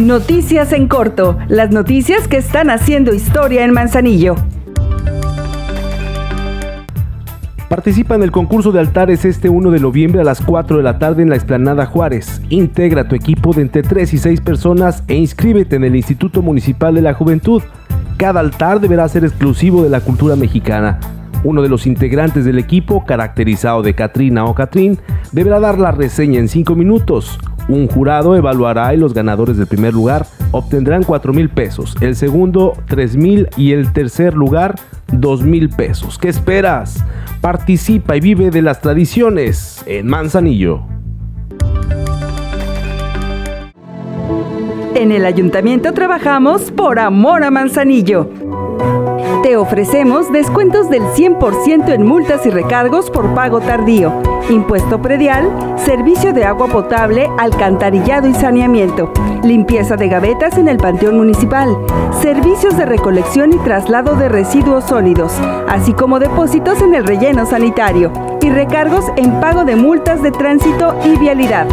Noticias en corto, las noticias que están haciendo historia en Manzanillo. Participa en el concurso de altares este 1 de noviembre a las 4 de la tarde en la Explanada Juárez. Integra tu equipo de entre 3 y 6 personas e inscríbete en el Instituto Municipal de la Juventud. Cada altar deberá ser exclusivo de la cultura mexicana. Uno de los integrantes del equipo, caracterizado de Catrina o Catrín, deberá dar la reseña en 5 minutos. Un jurado evaluará y los ganadores del primer lugar obtendrán 4 mil pesos, el segundo 3 mil y el tercer lugar 2 mil pesos. ¿Qué esperas? Participa y vive de las tradiciones en Manzanillo. En el ayuntamiento trabajamos por amor a Manzanillo. Te ofrecemos descuentos del 100% en multas y recargos por pago tardío, impuesto predial, servicio de agua potable, alcantarillado y saneamiento, limpieza de gavetas en el Panteón Municipal, servicios de recolección y traslado de residuos sólidos, así como depósitos en el relleno sanitario y recargos en pago de multas de tránsito y vialidad.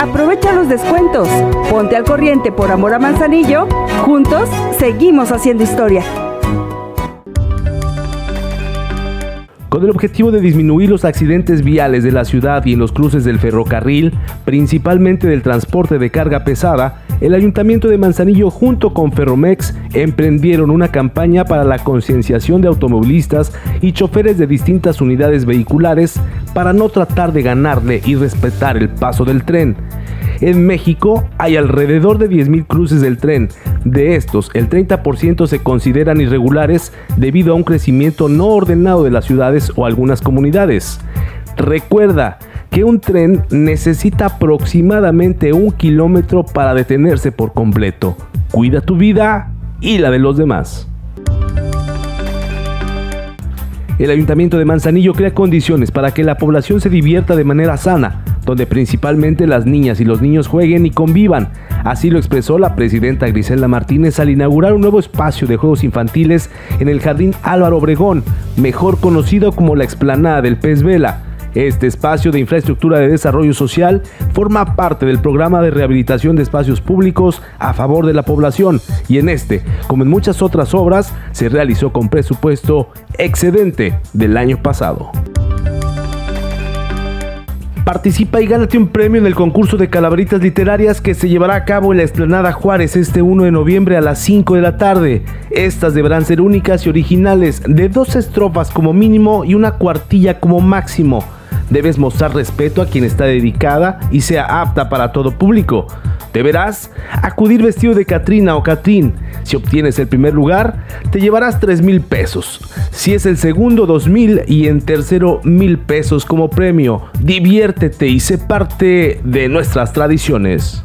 Aprovecha los descuentos, ponte al corriente por amor a Manzanillo, juntos seguimos haciendo historia. Con el objetivo de disminuir los accidentes viales de la ciudad y en los cruces del ferrocarril, principalmente del transporte de carga pesada, el Ayuntamiento de Manzanillo junto con Ferromex emprendieron una campaña para la concienciación de automovilistas y choferes de distintas unidades vehiculares para no tratar de ganarle y respetar el paso del tren. En México hay alrededor de 10.000 cruces del tren. De estos, el 30% se consideran irregulares debido a un crecimiento no ordenado de las ciudades o algunas comunidades. Recuerda que un tren necesita aproximadamente un kilómetro para detenerse por completo. Cuida tu vida y la de los demás. El Ayuntamiento de Manzanillo crea condiciones para que la población se divierta de manera sana donde principalmente las niñas y los niños jueguen y convivan. Así lo expresó la presidenta Grisela Martínez al inaugurar un nuevo espacio de juegos infantiles en el Jardín Álvaro Obregón, mejor conocido como la explanada del Pez Vela. Este espacio de infraestructura de desarrollo social forma parte del programa de rehabilitación de espacios públicos a favor de la población y en este, como en muchas otras obras, se realizó con presupuesto excedente del año pasado. Participa y gánate un premio en el concurso de calaveritas literarias que se llevará a cabo en la Esplanada Juárez este 1 de noviembre a las 5 de la tarde. Estas deberán ser únicas y originales, de dos estrofas como mínimo y una cuartilla como máximo. Debes mostrar respeto a quien está dedicada y sea apta para todo público. Deberás acudir vestido de Catrina o Catrín. Si obtienes el primer lugar, te llevarás 3 mil pesos. Si es el segundo, 2 mil y en tercero, mil pesos como premio. Diviértete y sé parte de nuestras tradiciones.